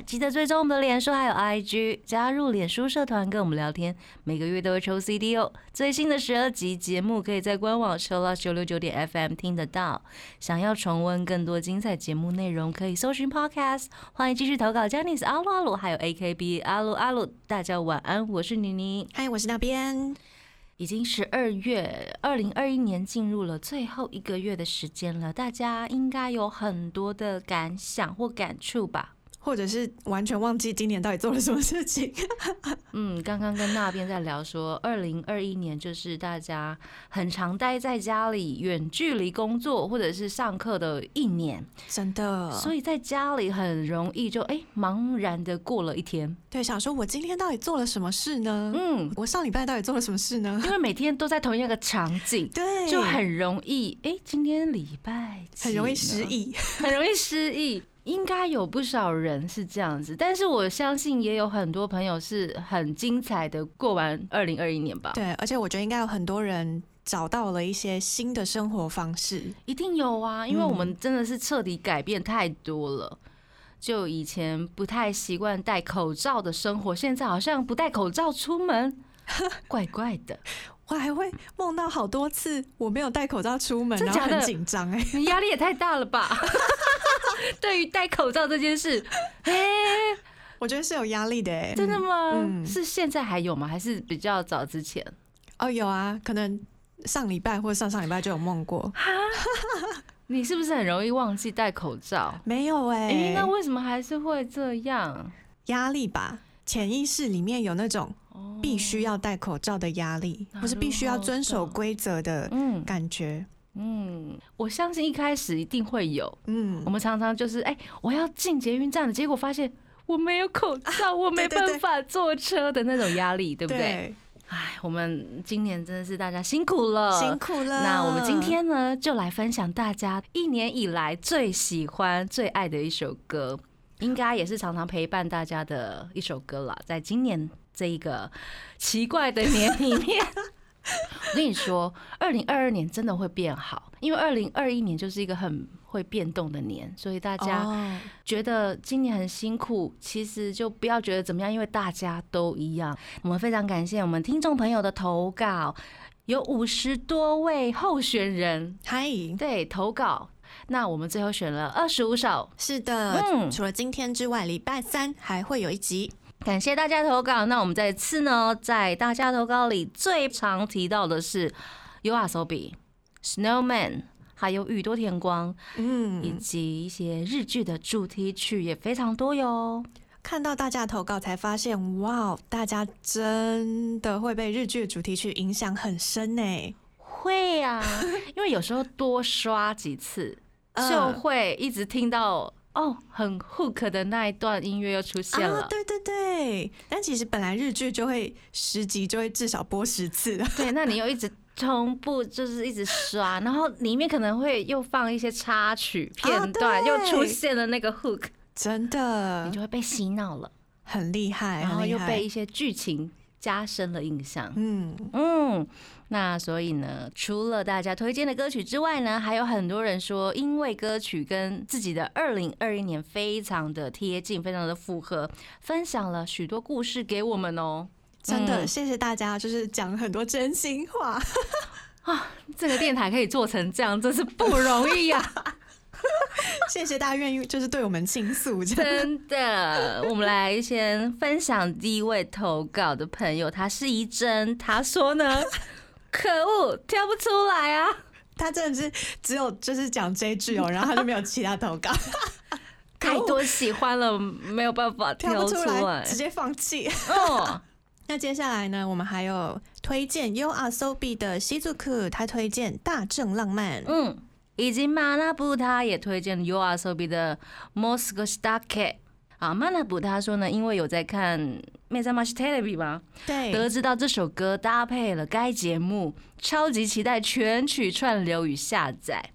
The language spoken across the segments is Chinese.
记得追踪我们的脸书还有 IG，加入脸书社团跟我们聊天，每个月都会抽 CD 哦。最新的十二集节目可以在官网 c h i l l o s 九六九点 FM 听得到。想要重温更多精彩节目内容，可以搜寻 Podcast。欢迎继续投稿 j a n i c e 阿鲁阿鲁，还有 AKB 阿鲁阿鲁。大家晚安，我是妮妮。嗨，我是那边。已经十二月，二零二一年进入了最后一个月的时间了，大家应该有很多的感想或感触吧？或者是完全忘记今年到底做了什么事情。嗯，刚刚跟那边在聊说，二零二一年就是大家很常待在家里远距离工作或者是上课的一年，真的。所以在家里很容易就哎茫然的过了一天。对，想说我今天到底做了什么事呢？嗯，我上礼拜到底做了什么事呢？因为每天都在同一个场景，对，就很容易哎，今天礼拜很容易失忆，很容易失忆。应该有不少人是这样子，但是我相信也有很多朋友是很精彩的过完二零二一年吧。对，而且我觉得应该有很多人找到了一些新的生活方式，一定有啊，因为我们真的是彻底改变太多了。就以前不太习惯戴口罩的生活，现在好像不戴口罩出门，怪怪的。我还会梦到好多次我没有戴口罩出门，然后很紧张哎，你压力也太大了吧？对于戴口罩这件事，哎，我觉得是有压力的哎，真的吗？嗯，是现在还有吗？还是比较早之前？哦，有啊，可能上礼拜或者上上礼拜就有梦过。你是不是很容易忘记戴口罩？没有哎，那为什么还是会这样？压力吧，潜意识里面有那种必须要戴口罩的压力，或是必须要遵守规则的感觉。嗯，我相信一开始一定会有。嗯，我们常常就是，哎，我要进捷运站了，结果发现我没有口罩，我没办法坐车的那种压力，对不对？哎，我们今年真的是大家辛苦了，辛苦了。那我们今天呢，就来分享大家一年以来最喜欢、最爱的一首歌，应该也是常常陪伴大家的一首歌了。在今年这一个奇怪的年里面。我跟你说，二零二二年真的会变好，因为二零二一年就是一个很会变动的年，所以大家觉得今年很辛苦，其实就不要觉得怎么样，因为大家都一样。我们非常感谢我们听众朋友的投稿，有五十多位候选人，嗨，对投稿，那我们最后选了二十五首，是的，嗯，除了今天之外，礼拜三还会有一集。感谢大家投稿。那我们这次呢，在大家投稿里最常提到的是 U R S O B、Snowman，还有宇多田光，嗯，以及一些日剧的主题曲也非常多哟。看到大家投稿才发现，哇，大家真的会被日剧的主题曲影响很深呢。会啊，因为有时候多刷几次，就会一直听到。哦，很 hook 的那一段音乐又出现了。对对对，但其实本来日剧就会十集就会至少播十次。了。对，那你又一直重复，就是一直刷，然后里面可能会又放一些插曲片段，又出现了那个 hook，真的，你就会被洗脑了，很厉害，然后又被一些剧情加深了印象。嗯嗯。那所以呢，除了大家推荐的歌曲之外呢，还有很多人说，因为歌曲跟自己的二零二一年非常的贴近，非常的符合，分享了许多故事给我们哦。真的，谢谢大家，就是讲很多真心话啊！这个电台可以做成这样，真是不容易呀！谢谢大家愿意就是对我们倾诉，真的。我们来先分享第一位投稿的朋友，他是一真，他说呢。可恶，挑不出来啊！他真的是只有就是讲这句哦，然后他就没有其他投稿，太多喜欢了，没有办法挑出来，直接放弃。哦，那接下来呢，我们还有推荐 You Are So B 的西祖克，他推荐大正浪漫，嗯，以及马纳布他也推荐 You Are So B 的 Moscow Starke。啊，马纳布他说呢，因为有在看《m e z a m a s h Television》吗？对，得知到这首歌搭配了该节目，超级期待全曲串流与下载。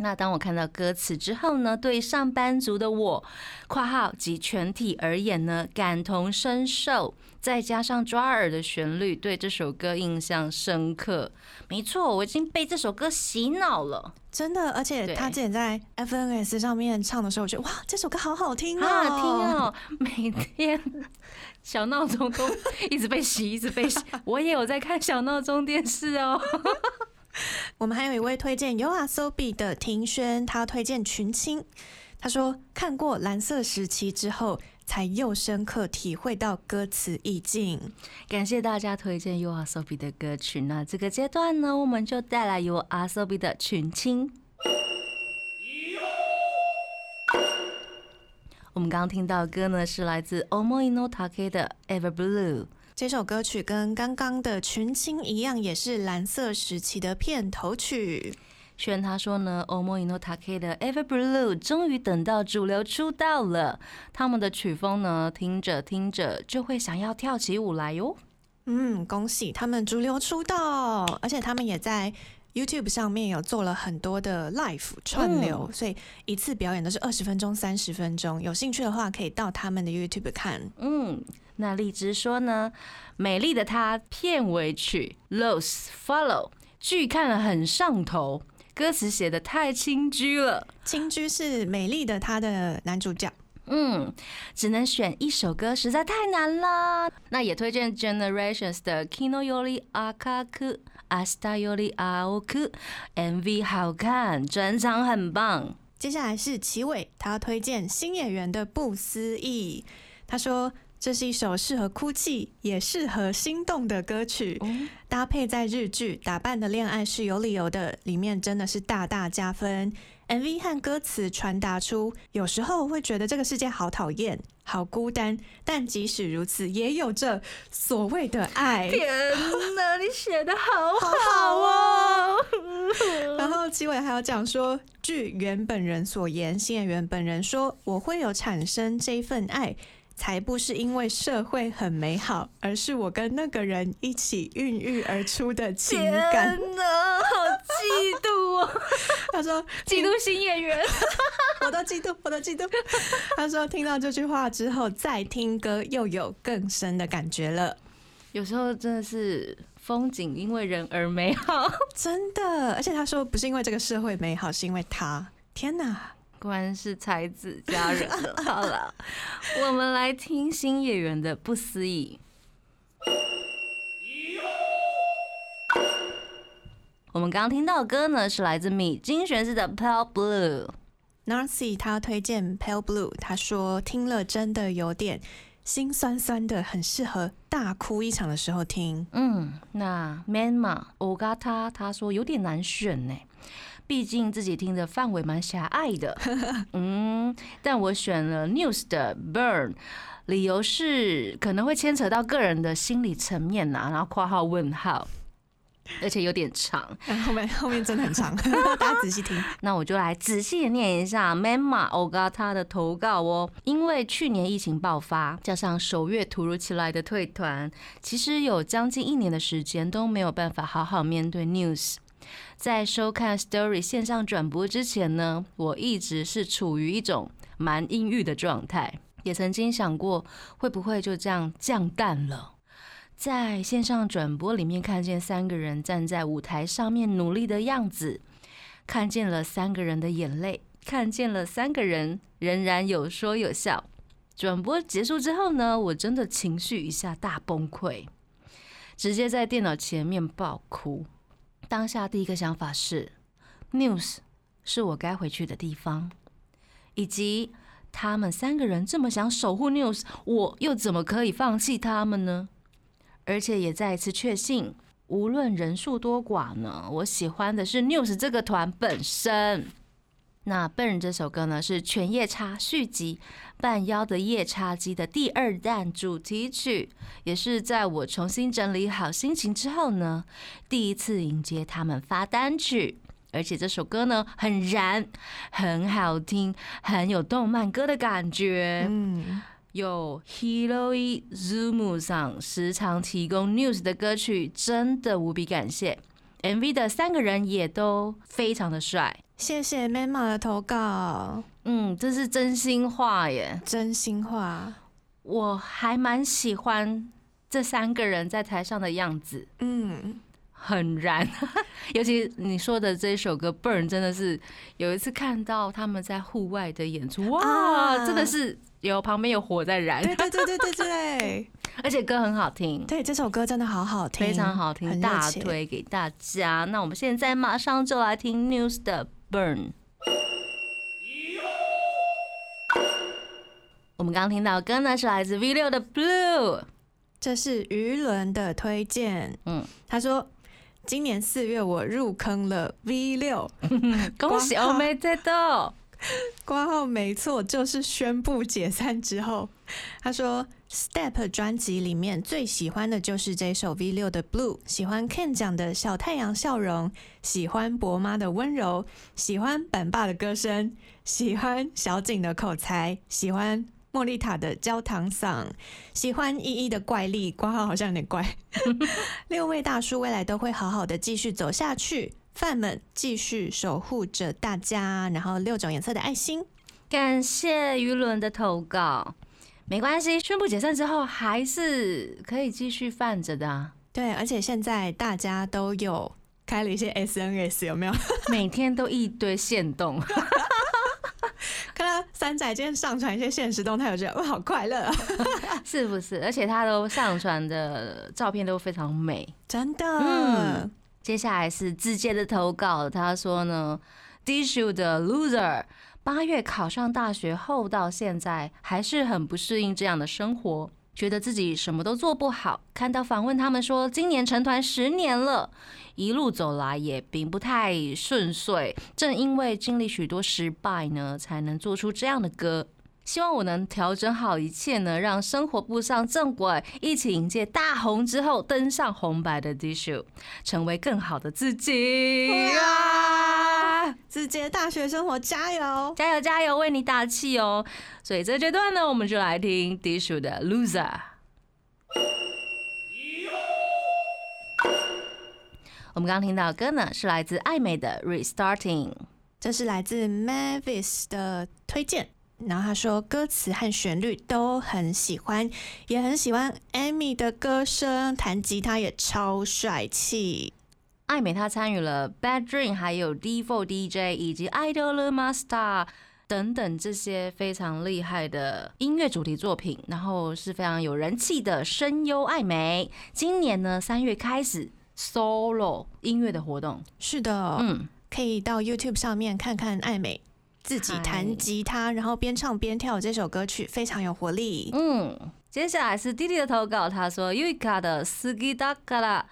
那当我看到歌词之后呢，对上班族的我（括号及全体而言呢）感同身受，再加上抓耳的旋律，对这首歌印象深刻。没错，我已经被这首歌洗脑了，真的。而且他之前在 FNS 上面唱的时候，我觉得哇，这首歌好好听好好听哦！每天小闹钟都 一直被洗，一直被洗。我也有在看小闹钟电视哦。我们还有一位推荐 You Are So B 的庭轩，他推荐群青。他说看过蓝色时期之后，才又深刻体会到歌词意境。感谢大家推荐 You Are So B 的歌曲。那这个阶段呢，我们就带来 You Are So B 的群青。我们刚刚听到的歌呢，是来自 Omoino Take 的 Ever Blue。这首歌曲跟刚刚的群青一样，也是蓝色时期的片头曲。轩他说呢，Omoino Take 的 Ever Blue 终于等到主流出道了。他们的曲风呢，听着听着就会想要跳起舞来哟。嗯，恭喜他们主流出道，而且他们也在 YouTube 上面有做了很多的 Live 串流，所以一次表演都是二十分钟、三十分钟。有兴趣的话，可以到他们的 YouTube 看。嗯。那荔枝说呢，美丽的她片尾曲《Lose Follow》剧看了很上头，歌词写的太清居了。清居是美丽的她的男主角。嗯，只能选一首歌，实在太难了。那也推荐 Generations 的《Kino Yori Akaku Asta Yori Aoku》，MV 好看，转场很棒。接下来是齐伟，他推荐新演员的不思议。他说。这是一首适合哭泣也适合心动的歌曲，搭配在日剧《打扮的恋爱是有理由的》里面，真的是大大加分。MV 和歌词传达出，有时候会觉得这个世界好讨厌、好孤单，但即使如此，也有着所谓的爱。天哪，你写的好好哦！然后结尾还要讲说，据原本人所言，新演员本人说，我会有产生这份爱。才不是因为社会很美好，而是我跟那个人一起孕育而出的情感。天哪，好嫉妒哦！他说 嫉妒新演员，我都嫉妒，我都嫉妒。他说听到这句话之后，再听歌又有更深的感觉了。有时候真的是风景因为人而美好，真的。而且他说不是因为这个社会美好，是因为他。天哪！果然是才子佳人了。好了，我们来听新演员的不思议。我们刚刚听到的歌呢，是来自米金玄师的《Pale Blue》。Nancy 他推荐《Pale Blue》，他说听了真的有点心酸酸的，很适合大哭一场的时候听。嗯，那 Man 嘛，Ogata 他说有点难选呢。毕竟自己听的范围蛮狭隘的，嗯，但我选了 News 的 Burn，理由是可能会牵扯到个人的心理层面呐，然后括号问号，而且有点长，后面后面真的很长，大家仔细听。那我就来仔细的念一下 Mama Ogata 的投稿哦，因为去年疫情爆发，加上首月突如其来的退团，其实有将近一年的时间都没有办法好好面对 News。在收看 Story 线上转播之前呢，我一直是处于一种蛮阴郁的状态，也曾经想过会不会就这样降淡了。在线上转播里面看见三个人站在舞台上面努力的样子，看见了三个人的眼泪，看见了三个人仍然有说有笑。转播结束之后呢，我真的情绪一下大崩溃，直接在电脑前面爆哭。当下第一个想法是，News 是我该回去的地方，以及他们三个人这么想守护 News，我又怎么可以放弃他们呢？而且也再一次确信，无论人数多寡呢，我喜欢的是 News 这个团本身。那《笨人》这首歌呢，是《犬夜叉》续集《半妖的夜叉姬》的第二弹主题曲，也是在我重新整理好心情之后呢，第一次迎接他们发单曲。而且这首歌呢，很燃，很好听，很有动漫歌的感觉。嗯，有 Hero Zoom 上时常提供 News 的歌曲，真的无比感谢。MV 的三个人也都非常的帅。谢谢 Mama 的投稿，嗯，这是真心话耶。真心话。我还蛮喜欢这三个人在台上的样子，嗯，很燃。尤其你说的这一首歌《Burn》，真的是有一次看到他们在户外的演出，哇，啊真的是有旁边有火在燃，对对对对对对，而且歌很好听。对这首歌真的好好听，非常好听，大推给大家。那我们现在马上就来听 News 的 Burn。我们刚刚听到歌呢，是来自 V 六的 Blue。这是于伦的推荐。嗯，他说今年四月我入坑了 V 六，恭喜欧美在豆。挂号没错，就是宣布解散之后，他说 Step 专辑里面最喜欢的就是这首 V 六的 Blue，喜欢 Ken 讲的小太阳笑容，喜欢伯妈的温柔，喜欢板爸的歌声，喜欢小景的口才，喜欢。莫莉塔的焦糖嗓，喜欢依依的怪力，挂号好像有点怪。六位大叔未来都会好好的继续走下去，饭们继续守护着大家。然后六种颜色的爱心，感谢舆论的投稿。没关系，宣布解散之后还是可以继续泛着的、啊，对，而且现在大家都有开了一些 SNS，有没有？每天都一堆线动。看到三仔今天上传一些现实动态，我觉得哇，好快乐、啊，是不是？而且他都上传的照片都非常美。真的。嗯接下来是直接的投稿，他说呢 d i s h u 的 Loser，八月考上大学后到现在还是很不适应这样的生活，觉得自己什么都做不好。看到访问他们说，今年成团十年了，一路走来也并不太顺遂，正因为经历许多失败呢，才能做出这样的歌。希望我能调整好一切呢，让生活步上正轨，一起迎接大红之后登上红白的 d i s h 成为更好的自己！字节大学生活加油！加油加油，为你打气哦！所以这阶段呢，我们就来听 d i s h 的 Loser。我们刚刚听到的歌呢，是来自艾美的 Restarting。这是来自 Mavis 的推荐。然后他说，歌词和旋律都很喜欢，也很喜欢 Amy 的歌声，弹吉他也超帅气。艾美她参与了 Bad Dream，还有 D4 DJ 以及 Idol Master 等等这些非常厉害的音乐主题作品，然后是非常有人气的声优艾美。今年呢三月开始 solo 音乐的活动，是的，嗯，可以到 YouTube 上面看看艾美自己弹吉他，然后边唱边跳这首歌曲，非常有活力。嗯，接下来是弟弟的投稿，他说 Yuika 的 s k i d a k a r a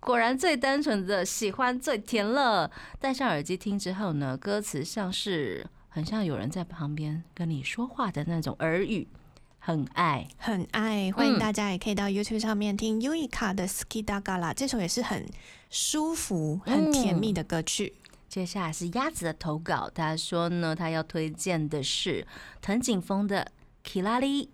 果然最单纯的喜欢最甜了。戴上耳机听之后呢，歌词像是很像有人在旁边跟你说话的那种耳语，很爱。很爱，欢迎大家也可以到 YouTube 上面听 Uika 的 Ski Da Gala，这首也是很舒服、很甜蜜的歌曲。接下来是鸭子的投稿，他说呢，他要推荐的是藤井风的《Kilali》，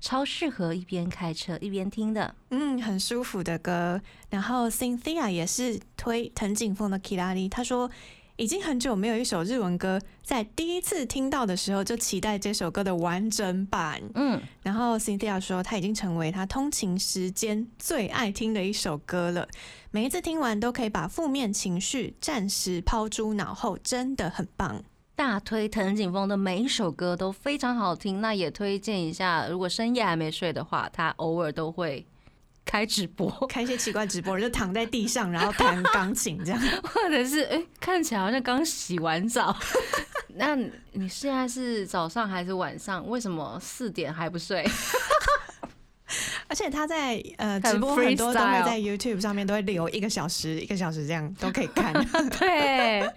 超适合一边开车一边听的。嗯，很舒服的歌。然后 Cynthia 也是推藤井风的《Kilali》，他说已经很久没有一首日文歌，在第一次听到的时候就期待这首歌的完整版。嗯，然后 Cynthia 说，它已经成为他通勤时间最爱听的一首歌了。每一次听完都可以把负面情绪暂时抛诸脑后，真的很棒。大推藤井风的每一首歌都非常好听。那也推荐一下，如果深夜还没睡的话，他偶尔都会开直播，开一些奇怪直播，就躺在地上，然后弹钢琴这样。或者是哎、看起来好像刚洗完澡。那你现在是早上还是晚上？为什么四点还不睡？而且他在呃直播很多都会在 YouTube 上面都会留一个小时，一个小时这样都可以看，对，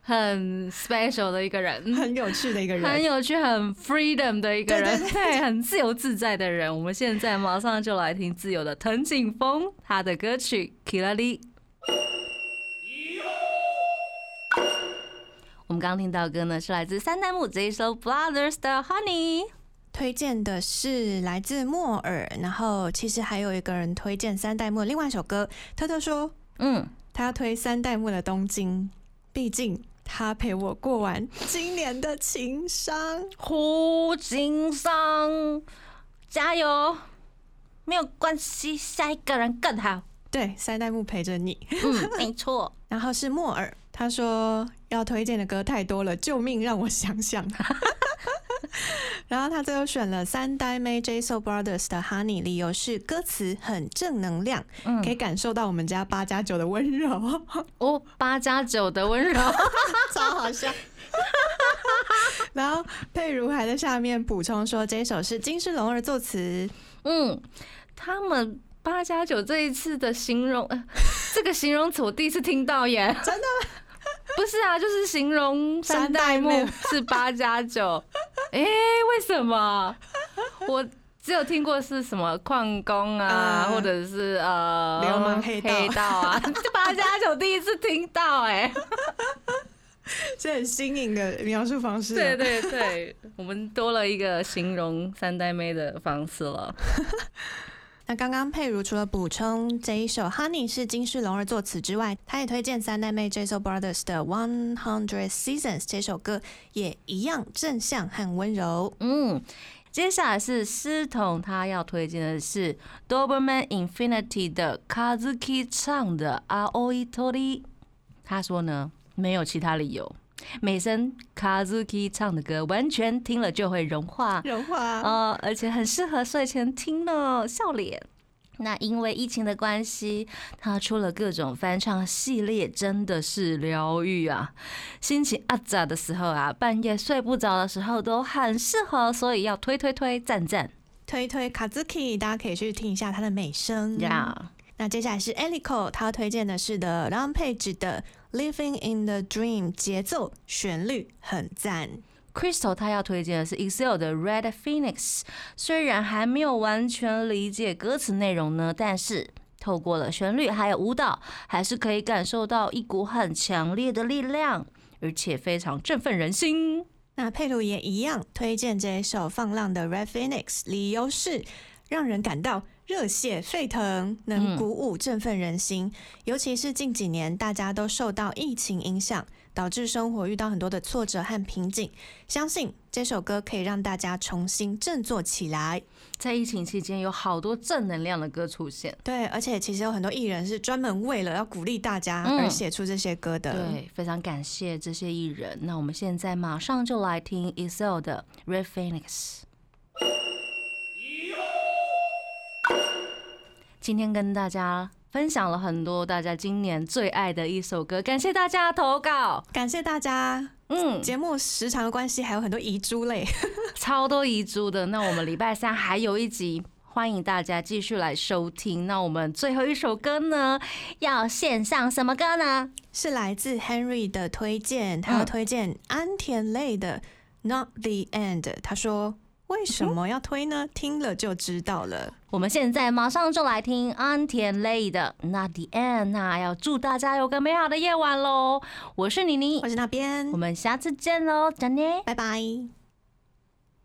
很 special 的一个人。很有趣的一个人很。有趣、很 freedom 的一个人，对很自由自在的人。我们现在马上就来听自由的藤井风他的歌曲《Kilali》。我们刚刚听到的歌呢，是来自三代目这一首 Brothers 的《Honey》。推荐的是来自莫尔，然后其实还有一个人推荐三代目的另外一首歌。特特说嗯，他要推三代目的《东京》，毕竟他陪我过完今年的情商。胡情伤，加油！没有关系，下一个人更好。对，三代目陪着你。嗯，没错。然后是莫尔，他说要推荐的歌太多了，救命！让我想想。然后他最后选了三代妹 J So Brothers 的 Honey，理由是歌词很正能量，可以感受到我们家八加九的温柔。哦，八加九的温柔，超好笑。然后佩如还在下面补充说，这首是金世龙儿作词。嗯，他们八加九这一次的形容，这个形容词我第一次听到耶，真的。不是啊，就是形容三代目是八加九。哎，为什么？我只有听过是什么矿工啊，或者是呃流氓黑道啊，八加九第一次听到，哎，是很新颖的描述方式。对对对，我们多了一个形容三代妹的方式了。那刚刚佩如除了补充这一首《Honey》是金世龙儿作词之外，他也推荐三代妹 j s o Brothers 的《One Hundred Seasons》这首歌，也一样正向和温柔。嗯，接下来是思彤，他要推荐的是 Doberman Infinity 的 Kazuki 唱的《Aoi Tori》。他说呢，没有其他理由。美声 Kazuki 唱的歌，完全听了就会融化，融化呃，而且很适合睡前听呢。笑脸，那因为疫情的关系，他出了各种翻唱系列，真的是疗愈啊！心情阿杂的时候啊，半夜睡不着的时候都很适合，所以要推推推赞赞，推推 Kazuki，大家可以去听一下他的美声呀。那接下来是 Elico，他推荐的是的 Rampage 的。Living in the Dream，节奏旋律很赞。Crystal 他要推荐的是 Excel 的 Red Phoenix，虽然还没有完全理解歌词内容呢，但是透过了旋律还有舞蹈，还是可以感受到一股很强烈的力量，而且非常振奋人心。那佩鲁也一样推荐这一首放浪的 Red Phoenix，理由是让人感到。热血沸腾，能鼓舞振奋人心。尤其是近几年，大家都受到疫情影响，导致生活遇到很多的挫折和瓶颈。相信这首歌可以让大家重新振作起来。在疫情期间，有好多正能量的歌出现。对，而且其实有很多艺人是专门为了要鼓励大家而写出这些歌的。对，非常感谢这些艺人。那我们现在马上就来听 Excel 的 Red Phoenix。今天跟大家分享了很多大家今年最爱的一首歌，感谢大家投稿，感谢大家。嗯，节目时长的关系，还有很多遗珠类，超多遗珠的。那我们礼拜三还有一集，欢迎大家继续来收听。那我们最后一首歌呢，要献上什么歌呢？是来自 Henry 的推荐，他要推荐安田类的《Not the End》。他说。为什么要推呢？听了就知道了。我们现在马上就来听安田泪的《那 the end》。那要祝大家有个美好的夜晚喽！我是妮妮，我是那边，我们下次见喽，再见，拜拜。